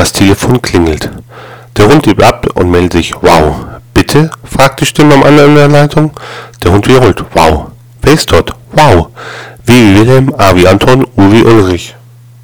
Das Telefon klingelt. Der Hund hebt ab und meldet sich. Wow. Bitte? fragt die Stimme am anderen Ende der Leitung. Der Hund wiederholt. Wow. Wer ist dort? Wow. W wie Wilhelm, A wie Anton, U wie Ulrich.